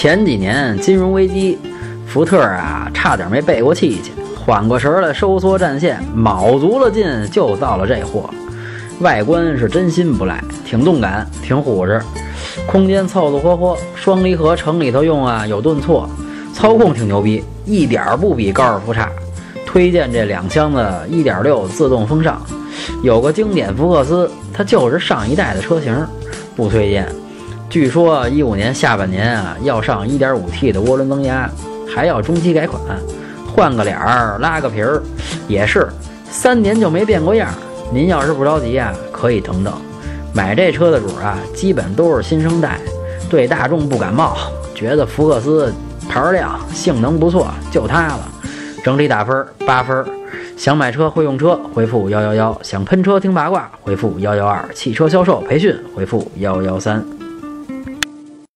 前几年金融危机，福特啊差点没背过气去，缓过神来收缩战线，卯足了劲就造了这货。外观是真心不赖，挺动感，挺虎实，空间凑凑合合，双离合城里头用啊有顿挫，操控挺牛逼，一点儿不比高尔夫差。推荐这两厢的1.6自动风尚，有个经典福克斯，它就是上一代的车型，不推荐。据说一五年下半年啊要上 1.5T 的涡轮增压，还要中期改款，换个脸儿拉个皮儿，也是三年就没变过样。您要是不着急啊，可以等等。买这车的主啊，基本都是新生代，对大众不感冒，觉得福克斯牌亮，性能不错，就它了。整体打分八分。想买车会用车，回复幺幺幺；想喷车听八卦，回复幺幺二；汽车销售培训，回复幺幺三。